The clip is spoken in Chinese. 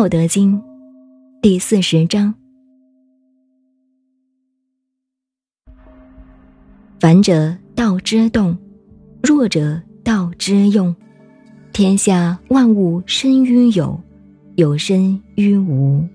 道德经第四十章，凡者道之动，弱者道之用，天下万物生于有，有生于无。